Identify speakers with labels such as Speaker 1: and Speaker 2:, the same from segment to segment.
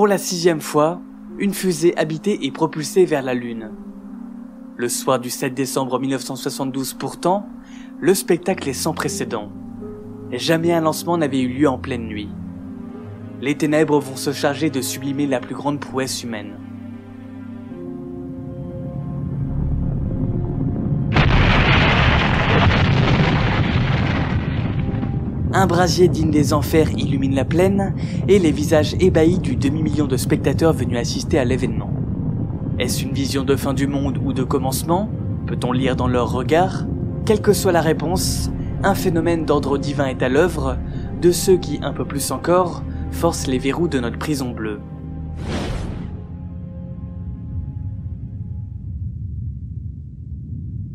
Speaker 1: Pour la sixième fois, une fusée habitée est propulsée vers la Lune. Le soir du 7 décembre 1972 pourtant, le spectacle est sans précédent. Jamais un lancement n'avait eu lieu en pleine nuit. Les ténèbres vont se charger de sublimer la plus grande prouesse humaine. Un brasier digne des enfers illumine la plaine et les visages ébahis du demi-million de spectateurs venus assister à l'événement. Est-ce une vision de fin du monde ou de commencement? Peut-on lire dans leurs regards Quelle que soit la réponse, un phénomène d'ordre divin est à l'œuvre de ceux qui, un peu plus encore, forcent les verrous de notre prison bleue.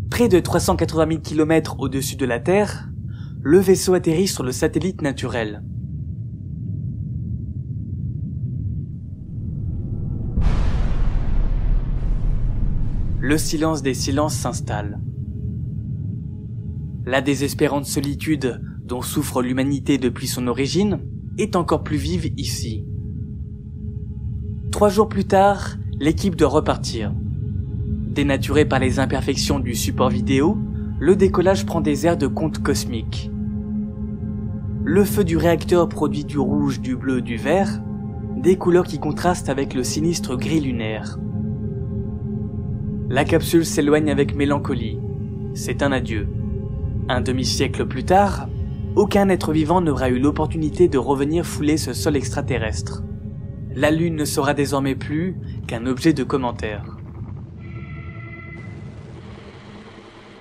Speaker 1: Près de 380 000 km au-dessus de la Terre, le vaisseau atterrit sur le satellite naturel. Le silence des silences s'installe. La désespérante solitude dont souffre l'humanité depuis son origine est encore plus vive ici. Trois jours plus tard, l'équipe doit repartir. Dénaturé par les imperfections du support vidéo, le décollage prend des airs de conte cosmique. Le feu du réacteur produit du rouge, du bleu, du vert, des couleurs qui contrastent avec le sinistre gris lunaire. La capsule s'éloigne avec mélancolie. C'est un adieu. Un demi-siècle plus tard, aucun être vivant n'aura eu l'opportunité de revenir fouler ce sol extraterrestre. La Lune ne sera désormais plus qu'un objet de commentaire.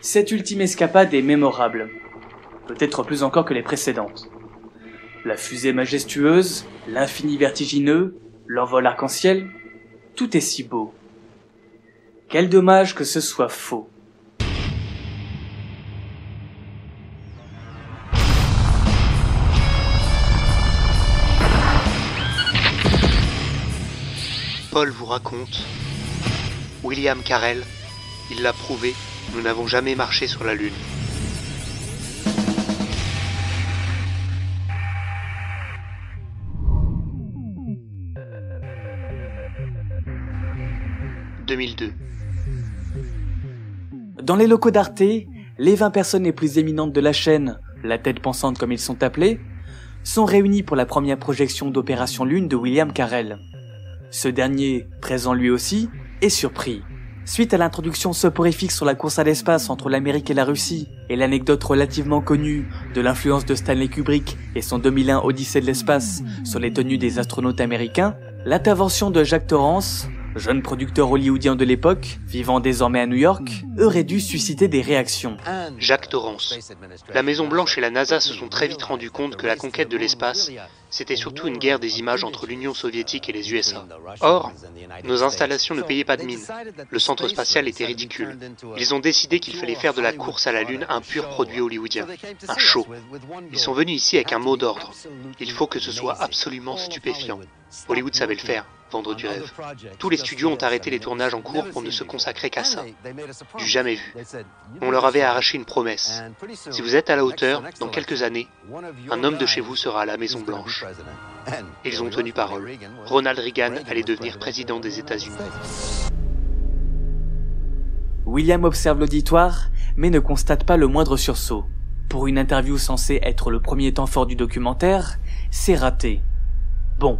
Speaker 1: Cette ultime escapade est mémorable, peut-être plus encore que les précédentes. La fusée majestueuse, l'infini vertigineux, l'envol arc-en-ciel, tout est si beau. Quel dommage que ce soit faux.
Speaker 2: Paul vous raconte. William Carell, il l'a prouvé, nous n'avons jamais marché sur la Lune. « 2002.
Speaker 1: Dans les locaux d'Arte, les 20 personnes les plus éminentes de la chaîne, la tête pensante comme ils sont appelés, sont réunies pour la première projection d'Opération Lune de William Carell. Ce dernier, présent lui aussi, est surpris. Suite à l'introduction soporifique sur la course à l'espace entre l'Amérique et la Russie, et l'anecdote relativement connue de l'influence de Stanley Kubrick et son 2001 Odyssée de l'espace sur les tenues des astronautes américains, l'intervention de Jacques Torrance, jeune producteur hollywoodien de l'époque, vivant désormais à New York, aurait dû susciter des réactions.
Speaker 2: Jacques Torrance. La Maison Blanche et la NASA se sont très vite rendus compte que la conquête de l'espace, c'était surtout une guerre des images entre l'Union soviétique et les USA. Or, nos installations ne payaient pas de mine. Le centre spatial était ridicule. Ils ont décidé qu'il fallait faire de la course à la Lune un pur produit hollywoodien, un show. Ils sont venus ici avec un mot d'ordre. Il faut que ce soit absolument stupéfiant. Hollywood savait le faire, vendre du rêve. Tous les studios ont arrêté les tournages en cours pour ne se consacrer qu'à ça. Du jamais vu. On leur avait arraché une promesse. Si vous êtes à la hauteur, dans quelques années, un homme de chez vous sera à la Maison Blanche. Ils ont tenu parole. Ronald Reagan allait devenir président des États-Unis.
Speaker 1: William observe l'auditoire, mais ne constate pas le moindre sursaut. Pour une interview censée être le premier temps fort du documentaire, c'est raté. Bon,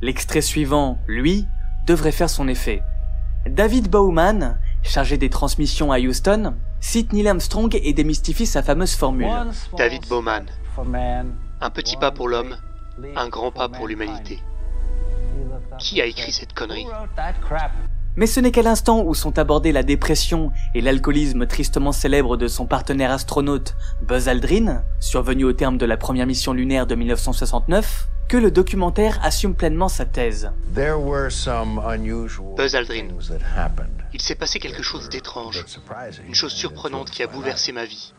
Speaker 1: l'extrait suivant, lui, devrait faire son effet. David Bowman, chargé des transmissions à Houston, cite Neil Armstrong et démystifie sa fameuse formule.
Speaker 2: David Bowman. Un petit pas pour l'homme, un grand pas pour l'humanité. Qui a écrit cette connerie?
Speaker 1: Mais ce n'est qu'à l'instant où sont abordés la dépression et l'alcoolisme tristement célèbre de son partenaire astronaute Buzz Aldrin, survenu au terme de la première mission lunaire de 1969, que le documentaire assume pleinement sa thèse.
Speaker 2: Buzz Aldrin. Il s'est passé quelque chose d'étrange, une chose surprenante qui a bouleversé ma vie.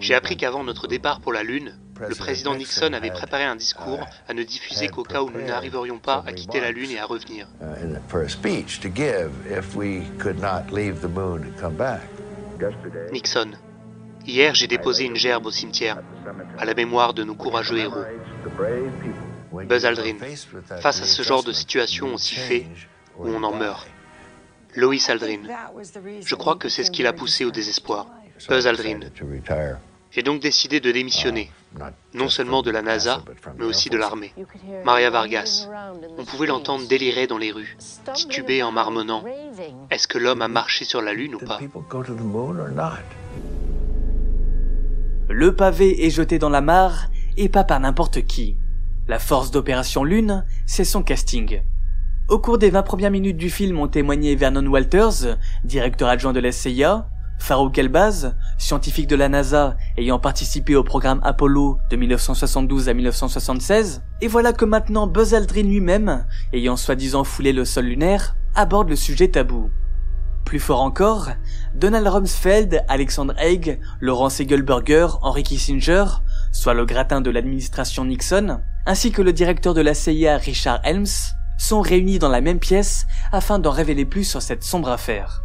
Speaker 2: J'ai appris qu'avant notre départ pour la Lune, le président Nixon avait préparé un discours à ne diffuser qu'au cas où nous n'arriverions pas à quitter la Lune et à revenir. Nixon. Hier, j'ai déposé une gerbe au cimetière, à la mémoire de nos courageux héros. Buzz Aldrin. Face à ce genre de situation, on s'y fait ou on en meurt. Lois Aldrin. Je crois que c'est ce qui l'a poussé au désespoir. Buzz Aldrin. J'ai donc décidé de démissionner, non seulement de la NASA, mais aussi de l'armée. Maria Vargas. On pouvait l'entendre délirer dans les rues, tituber en marmonnant. Est-ce que l'homme a marché sur la Lune ou pas?
Speaker 1: Le pavé est jeté dans la mare, et pas par n'importe qui. La force d'opération Lune, c'est son casting. Au cours des 20 premières minutes du film ont témoigné Vernon Walters, directeur adjoint de la CIA, Farouk Elbaz, scientifique de la NASA ayant participé au programme Apollo de 1972 à 1976, et voilà que maintenant Buzz Aldrin lui-même, ayant soi-disant foulé le sol lunaire, aborde le sujet tabou. Plus fort encore, Donald Rumsfeld, Alexander Haig, Laurent Segelberger, Henry Kissinger, soit le gratin de l'administration Nixon, ainsi que le directeur de la CIA Richard Helms, sont réunis dans la même pièce afin d'en révéler plus sur cette sombre affaire.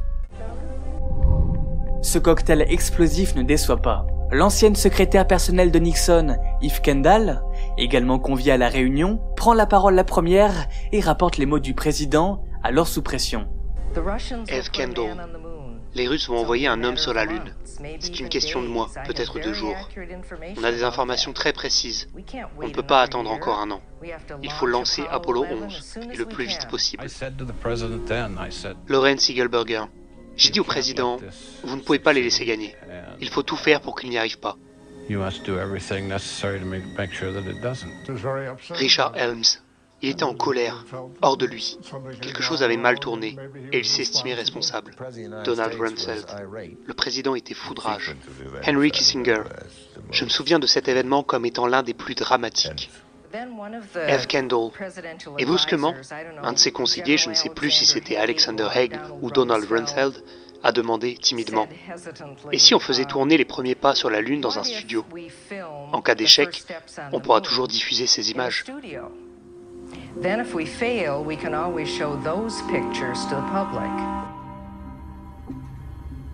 Speaker 1: Ce cocktail explosif ne déçoit pas. L'ancienne secrétaire personnelle de Nixon, Eve Kendall, également conviée à la réunion, prend la parole la première et rapporte les mots du président, alors sous pression.
Speaker 2: Eve Kendall, les Russes vont envoyer un homme sur la Lune. C'est une question de mois, peut-être de jours. On a des informations très précises. On ne peut pas attendre encore un an. Il faut lancer Apollo 11, et le plus vite possible. Lauren Siegelberger, j'ai dit au président, vous ne pouvez pas les laisser gagner. Il faut tout faire pour qu'ils n'y arrivent pas. Richard Helms, il était en colère, hors de lui. Quelque chose avait mal tourné et il s'estimait responsable. Donald Rumsfeld. Le président était foudrage. Henry Kissinger. Je me souviens de cet événement comme étant l'un des plus dramatiques. F. Kendall. Et brusquement, un de ses conseillers, je ne sais plus si c'était Alexander Haig ou Donald Rumsfeld, a demandé timidement Et si on faisait tourner les premiers pas sur la Lune dans un studio En cas d'échec, on pourra toujours diffuser ces images.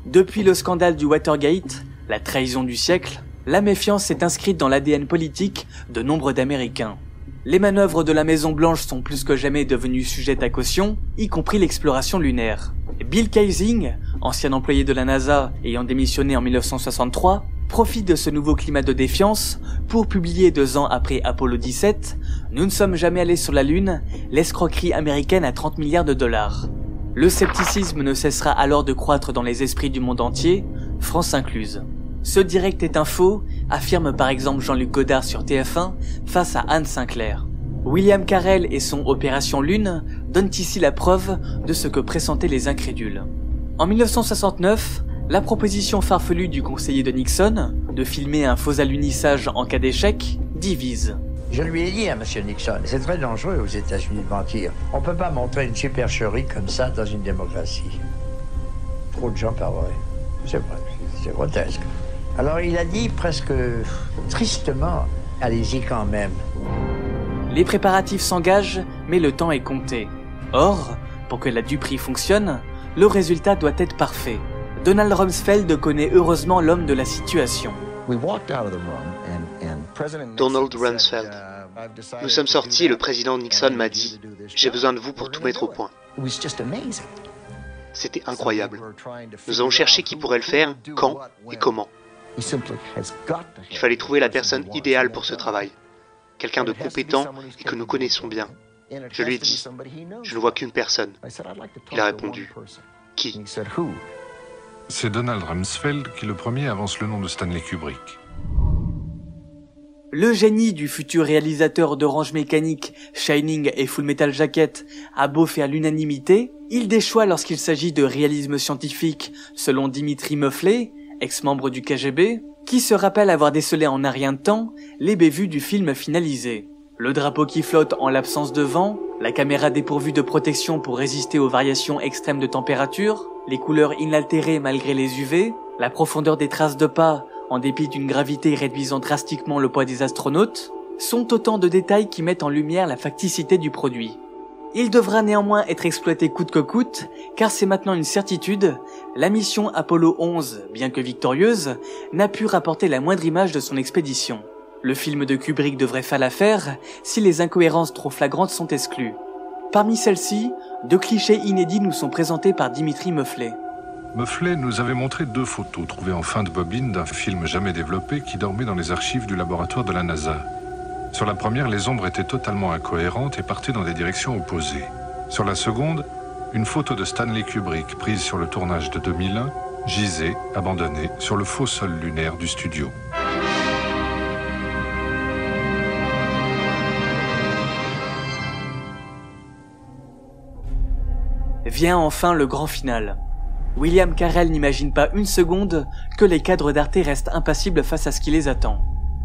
Speaker 1: Depuis le scandale du Watergate, la trahison du siècle, la méfiance s'est inscrite dans l'ADN politique de nombre d'Américains. Les manœuvres de la Maison Blanche sont plus que jamais devenues sujettes à caution, y compris l'exploration lunaire. Bill Kaysing, ancien employé de la NASA ayant démissionné en 1963, profite de ce nouveau climat de défiance pour publier deux ans après Apollo 17 Nous ne sommes jamais allés sur la Lune, l'escroquerie américaine à 30 milliards de dollars. Le scepticisme ne cessera alors de croître dans les esprits du monde entier, France incluse. Ce direct est un faux, affirme par exemple Jean-Luc Godard sur TF1 face à Anne Sinclair. William Carell et son Opération Lune donnent ici la preuve de ce que pressentaient les incrédules. En 1969, la proposition farfelue du conseiller de Nixon de filmer un faux alunissage en cas d'échec divise.
Speaker 3: Je lui ai dit à M. Nixon, c'est très dangereux aux États-Unis de mentir. On ne peut pas montrer une supercherie comme ça dans une démocratie. Trop de gens parleraient. C'est vrai, c'est grotesque. Alors il a dit presque tristement, allez-y quand même.
Speaker 1: Les préparatifs s'engagent, mais le temps est compté. Or, pour que la duperie fonctionne, le résultat doit être parfait. Donald Rumsfeld connaît heureusement l'homme de la situation.
Speaker 2: Donald Rumsfeld. Nous sommes sortis et le président Nixon m'a dit J'ai besoin de vous pour tout mettre au point. C'était incroyable. Nous avons cherché qui pourrait le faire, quand et comment. Il fallait trouver la personne idéale pour ce travail, quelqu'un de compétent et que nous connaissons bien. Je lui ai dit, je ne vois qu'une personne. Il a répondu, qui?
Speaker 4: C'est Donald Rumsfeld qui le premier avance le nom de Stanley Kubrick.
Speaker 1: Le génie du futur réalisateur d'Orange Mécanique, Shining et Full Metal Jacket a beau faire l'unanimité, il déchoit lorsqu'il s'agit de réalisme scientifique, selon Dimitri Muffley, ex-membre du KGB, qui se rappelle avoir décelé en un rien de temps les bévues du film finalisé. Le drapeau qui flotte en l'absence de vent, la caméra dépourvue de protection pour résister aux variations extrêmes de température, les couleurs inaltérées malgré les UV, la profondeur des traces de pas en dépit d'une gravité réduisant drastiquement le poids des astronautes, sont autant de détails qui mettent en lumière la facticité du produit. Il devra néanmoins être exploité coûte que coûte, car c'est maintenant une certitude, la mission Apollo 11, bien que victorieuse, n'a pu rapporter la moindre image de son expédition. Le film de Kubrick devrait faire l'affaire si les incohérences trop flagrantes sont exclues. Parmi celles-ci, deux clichés inédits nous sont présentés par Dimitri Meuflet.
Speaker 4: Meuflet nous avait montré deux photos trouvées en fin de bobine d'un film jamais développé qui dormait dans les archives du laboratoire de la NASA. Sur la première, les ombres étaient totalement incohérentes et partaient dans des directions opposées. Sur la seconde, une photo de Stanley Kubrick prise sur le tournage de 2001 gisait, abandonnée, sur le faux sol lunaire du studio.
Speaker 1: Vient enfin le grand final. William Carell n'imagine pas une seconde que les cadres d'Arte restent impassibles face à ce qui les attend.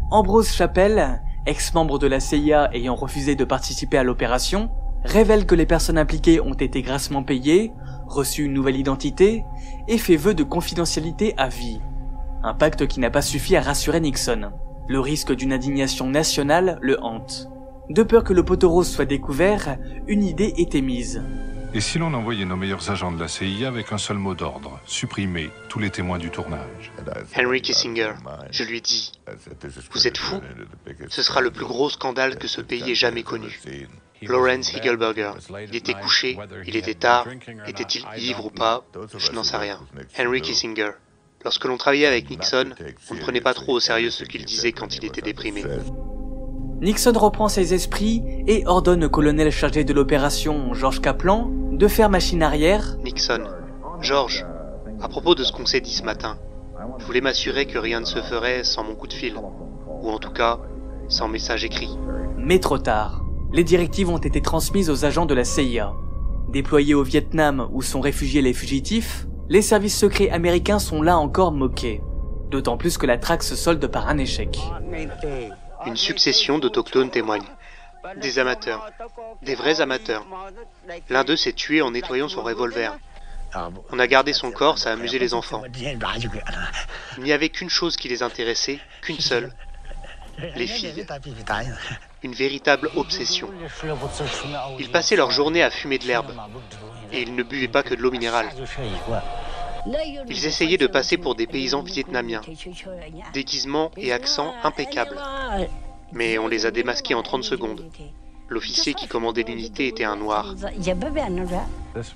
Speaker 1: Ambrose Chappelle, ex-membre de la CIA ayant refusé de participer à l'opération, révèle que les personnes impliquées ont été grassement payées, reçu une nouvelle identité et fait vœu de confidentialité à vie. Un pacte qui n'a pas suffi à rassurer Nixon. Le risque d'une indignation nationale le hante. De peur que le poteau rose soit découvert, une idée est émise.
Speaker 4: Et si l'on envoyait nos meilleurs agents de la CIA avec un seul mot d'ordre, supprimer tous les témoins du tournage
Speaker 2: Henry Kissinger, je lui dis, vous êtes fou Ce sera le plus gros scandale que ce pays ait jamais connu. Lawrence Higgelberger, il était couché, il était tard, était-il ivre ou pas Je n'en sais rien. Henry Kissinger, lorsque l'on travaillait avec Nixon, on ne prenait pas trop au sérieux ce qu'il disait quand il était déprimé.
Speaker 1: Nixon reprend ses esprits et ordonne au colonel chargé de l'opération, George Kaplan, de faire machine arrière.
Speaker 2: Nixon, George, à propos de ce qu'on s'est dit ce matin, je voulais m'assurer que rien ne se ferait sans mon coup de fil, ou en tout cas, sans message écrit.
Speaker 1: Mais trop tard. Les directives ont été transmises aux agents de la CIA. Déployés au Vietnam où sont réfugiés les fugitifs, les services secrets américains sont là encore moqués. D'autant plus que la traque se solde par un échec.
Speaker 2: Une succession d'autochtones témoigne. Des amateurs. Des vrais amateurs. L'un d'eux s'est tué en nettoyant son revolver. On a gardé son corps, ça a amusé les enfants. Il n'y avait qu'une chose qui les intéressait, qu'une seule. Les filles. Une véritable obsession. Ils passaient leur journée à fumer de l'herbe. Et ils ne buvaient pas que de l'eau minérale. Ils essayaient de passer pour des paysans vietnamiens. Déguisement et accent impeccables. Mais on les a démasqués en 30 secondes. L'officier qui commandait l'unité était un noir.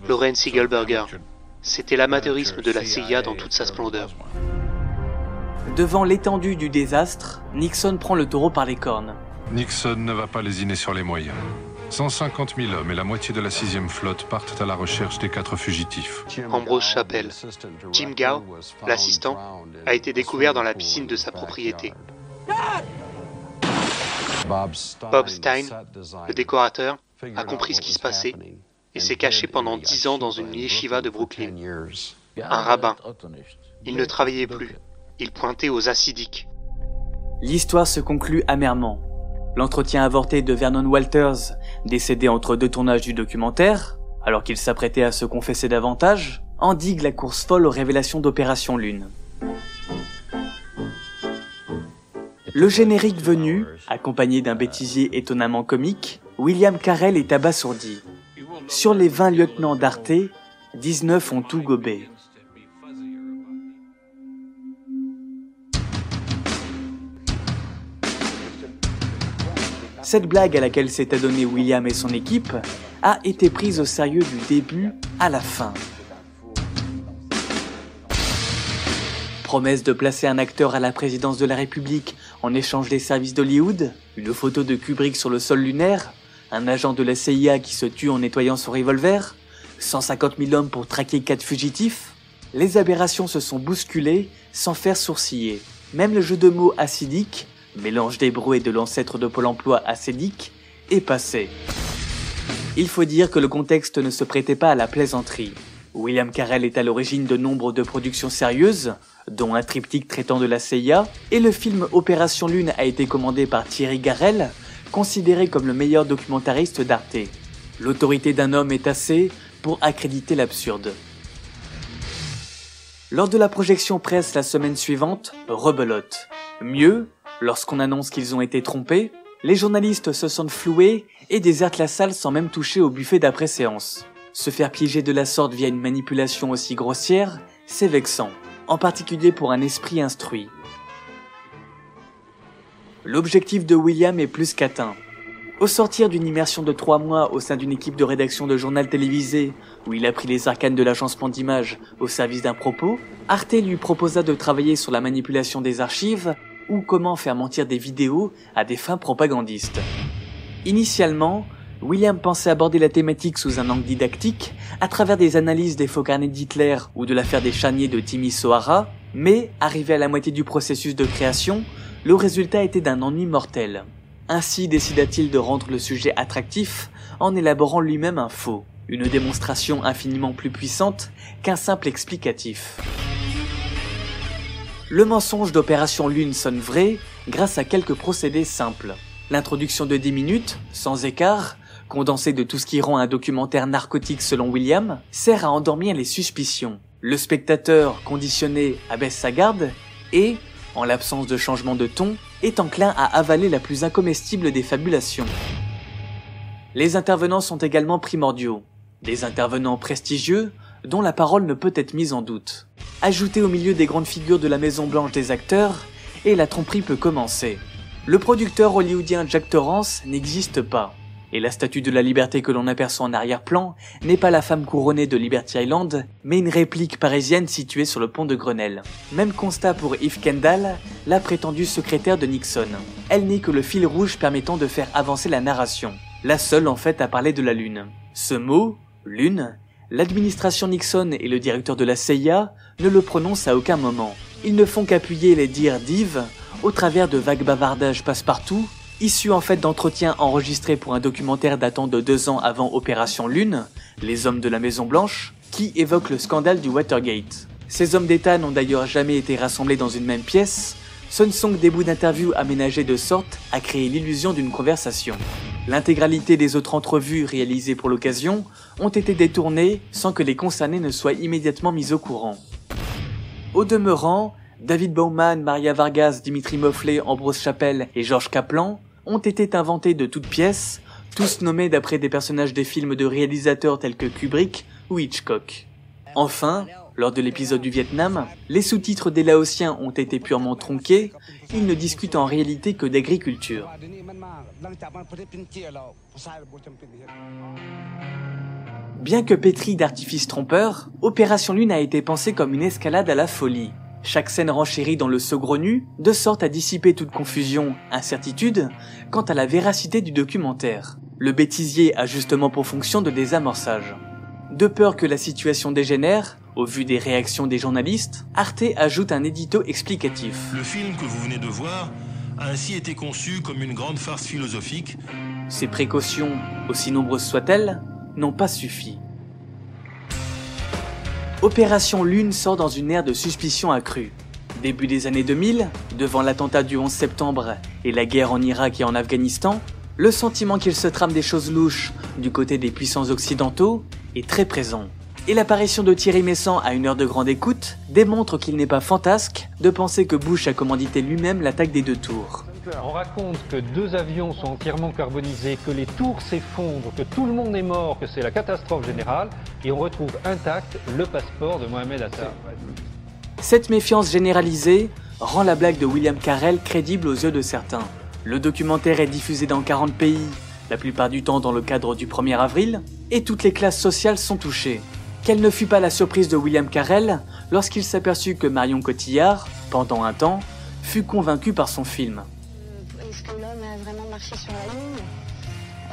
Speaker 2: Lorenz Siegelberger. C'était l'amateurisme de la CIA dans toute sa splendeur.
Speaker 1: Devant l'étendue du désastre, Nixon prend le taureau par les cornes.
Speaker 4: Nixon ne va pas lésiner sur les moyens. 150 000 hommes et la moitié de la sixième flotte partent à la recherche des quatre fugitifs.
Speaker 2: Ambrose Chappelle. Jim Gao, l'assistant, a été découvert dans la piscine de sa propriété. Bob Stein, le décorateur, a compris ce qui se passait et s'est caché pendant dix ans dans une yeshiva de Brooklyn. Un rabbin. Il ne travaillait plus. Il pointait aux acidiques.
Speaker 1: L'histoire se conclut amèrement. L'entretien avorté de Vernon Walters, décédé entre deux tournages du documentaire, alors qu'il s'apprêtait à se confesser davantage, endigue la course folle aux révélations d'Opération Lune. Le générique venu, accompagné d'un bêtisier étonnamment comique, William Carell est abasourdi. Sur les 20 lieutenants d'Arte, 19 ont tout gobé. Cette blague à laquelle s'est adonné William et son équipe a été prise au sérieux du début à la fin. Promesse de placer un acteur à la présidence de la République en échange des services d'Hollywood, une photo de Kubrick sur le sol lunaire, un agent de la CIA qui se tue en nettoyant son revolver, 150 000 hommes pour traquer quatre fugitifs, les aberrations se sont bousculées sans faire sourciller. Même le jeu de mots acidique, mélange d'hébreu et de l'ancêtre de Pôle emploi acédique, est passé. Il faut dire que le contexte ne se prêtait pas à la plaisanterie. William Carell est à l'origine de nombre de productions sérieuses, dont un triptyque traitant de la CIA, et le film Opération Lune a été commandé par Thierry Garel, considéré comme le meilleur documentariste d'Arte. L'autorité d'un homme est assez pour accréditer l'absurde. Lors de la projection presse la semaine suivante, rebelote. Mieux, lorsqu'on annonce qu'ils ont été trompés, les journalistes se sentent floués et désertent la salle sans même toucher au buffet d'après-séance. Se faire piéger de la sorte via une manipulation aussi grossière, c'est vexant, en particulier pour un esprit instruit. l'objectif de William est plus qu'atteint. Au sortir d'une immersion de trois mois au sein d'une équipe de rédaction de journal télévisé, où il a pris les arcanes de l'agencement d'images au service d'un propos, Arte lui proposa de travailler sur la manipulation des archives ou comment faire mentir des vidéos à des fins propagandistes. Initialement, William pensait aborder la thématique sous un angle didactique, à travers des analyses des faux carnets d'Hitler ou de l'affaire des charniers de Timmy Sohara, mais, arrivé à la moitié du processus de création, le résultat était d'un ennui mortel. Ainsi décida-t-il de rendre le sujet attractif en élaborant lui-même un faux, une démonstration infiniment plus puissante qu'un simple explicatif. Le mensonge d'Opération Lune sonne vrai grâce à quelques procédés simples. L'introduction de 10 minutes, sans écart, condensée de tout ce qui rend un documentaire narcotique selon William, sert à endormir les suspicions. Le spectateur, conditionné, abaisse sa garde et, en l'absence de changement de ton, est enclin à avaler la plus incomestible des fabulations. Les intervenants sont également primordiaux, des intervenants prestigieux dont la parole ne peut être mise en doute. Ajoutez au milieu des grandes figures de la Maison Blanche des acteurs, et la tromperie peut commencer. Le producteur hollywoodien Jack Torrance n'existe pas, et la statue de la liberté que l'on aperçoit en arrière-plan n'est pas la femme couronnée de Liberty Island, mais une réplique parisienne située sur le pont de Grenelle. Même constat pour Eve Kendall, la prétendue secrétaire de Nixon. Elle n'est que le fil rouge permettant de faire avancer la narration. La seule en fait à parler de la Lune. Ce mot, Lune, l'administration Nixon et le directeur de la CIA ne le prononcent à aucun moment. Ils ne font qu'appuyer les dires d'Yves au travers de vagues bavardages passe-partout issu en fait d'entretiens enregistrés pour un documentaire datant de deux ans avant Opération Lune, Les Hommes de la Maison Blanche, qui évoque le scandale du Watergate. Ces hommes d'État n'ont d'ailleurs jamais été rassemblés dans une même pièce, ce ne sont que des bouts d'interviews aménagés de sorte à créer l'illusion d'une conversation. L'intégralité des autres entrevues réalisées pour l'occasion ont été détournées sans que les concernés ne soient immédiatement mis au courant. Au demeurant, David Bowman, Maria Vargas, Dimitri Mofflet, Ambrose Chapelle et Georges Kaplan ont été inventés de toutes pièces, tous nommés d'après des personnages des films de réalisateurs tels que Kubrick ou Hitchcock. Enfin, lors de l'épisode du Vietnam, les sous-titres des Laotiens ont été purement tronqués, ils ne discutent en réalité que d'agriculture. Bien que pétri d'artifices trompeurs, Opération Lune a été pensée comme une escalade à la folie. Chaque scène renchérit dans le saugrenu, de sorte à dissiper toute confusion, incertitude, quant à la véracité du documentaire. Le bêtisier a justement pour fonction de désamorçage. De peur que la situation dégénère, au vu des réactions des journalistes, Arte ajoute un édito explicatif.
Speaker 5: Le film que vous venez de voir a ainsi été conçu comme une grande farce philosophique.
Speaker 1: Ces précautions, aussi nombreuses soient-elles, n'ont pas suffi. Opération Lune sort dans une ère de suspicion accrue. Début des années 2000, devant l'attentat du 11 septembre et la guerre en Irak et en Afghanistan, le sentiment qu'il se trame des choses louches du côté des puissants occidentaux est très présent. Et l'apparition de Thierry Messant à une heure de grande écoute démontre qu'il n'est pas fantasque de penser que Bush a commandité lui-même l'attaque des deux tours.
Speaker 6: On raconte que deux avions sont entièrement carbonisés, que les tours s'effondrent, que tout le monde est mort, que c'est la catastrophe générale, et on retrouve intact le passeport de Mohamed Atta.
Speaker 1: Cette méfiance généralisée rend la blague de William Carell crédible aux yeux de certains. Le documentaire est diffusé dans 40 pays, la plupart du temps dans le cadre du 1er avril, et toutes les classes sociales sont touchées. Quelle ne fut pas la surprise de William Carell lorsqu'il s'aperçut que Marion Cotillard, pendant un temps, fut convaincu par son film
Speaker 7: marcher sur la Lune.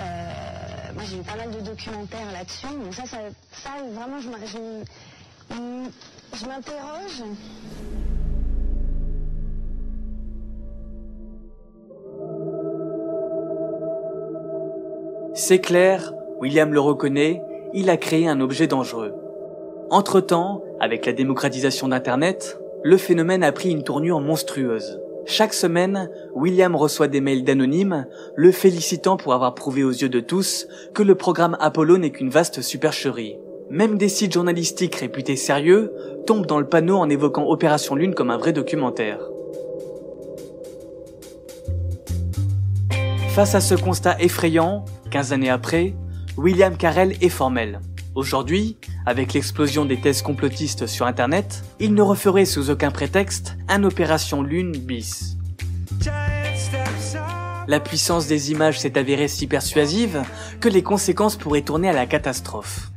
Speaker 7: Euh, moi, j'ai eu pas mal de documentaires là-dessus. Donc ça, ça, ça vraiment, je, je, je m'interroge.
Speaker 1: C'est clair, William le reconnaît, il a créé un objet dangereux. Entre-temps, avec la démocratisation d'Internet, le phénomène a pris une tournure monstrueuse. Chaque semaine, William reçoit des mails d'anonymes le félicitant pour avoir prouvé aux yeux de tous que le programme Apollo n'est qu'une vaste supercherie. Même des sites journalistiques réputés sérieux tombent dans le panneau en évoquant Opération Lune comme un vrai documentaire. Face à ce constat effrayant, 15 années après, William Carell est formel. Aujourd'hui, avec l'explosion des thèses complotistes sur Internet, il ne referait sous aucun prétexte un opération Lune bis. La puissance des images s'est avérée si persuasive que les conséquences pourraient tourner à la catastrophe.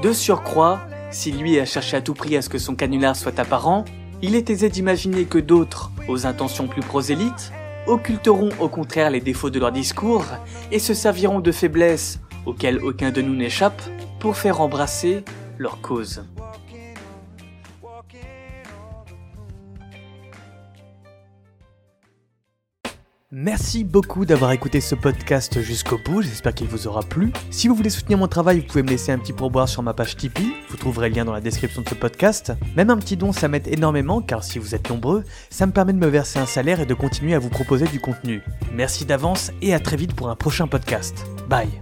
Speaker 1: De surcroît, si lui a cherché à tout prix à ce que son canular soit apparent, il est aisé d'imaginer que d'autres, aux intentions plus prosélytes, occulteront au contraire les défauts de leur discours et se serviront de faiblesses auxquelles aucun de nous n'échappe pour faire embrasser leur cause. Merci beaucoup d'avoir écouté ce podcast jusqu'au bout, j'espère qu'il vous aura plu. Si vous voulez soutenir mon travail, vous pouvez me laisser un petit pourboire sur ma page Tipeee, vous trouverez le lien dans la description de ce podcast. Même un petit don, ça m'aide énormément, car si vous êtes nombreux, ça me permet de me verser un salaire et de continuer à vous proposer du contenu. Merci d'avance et à très vite pour un prochain podcast. Bye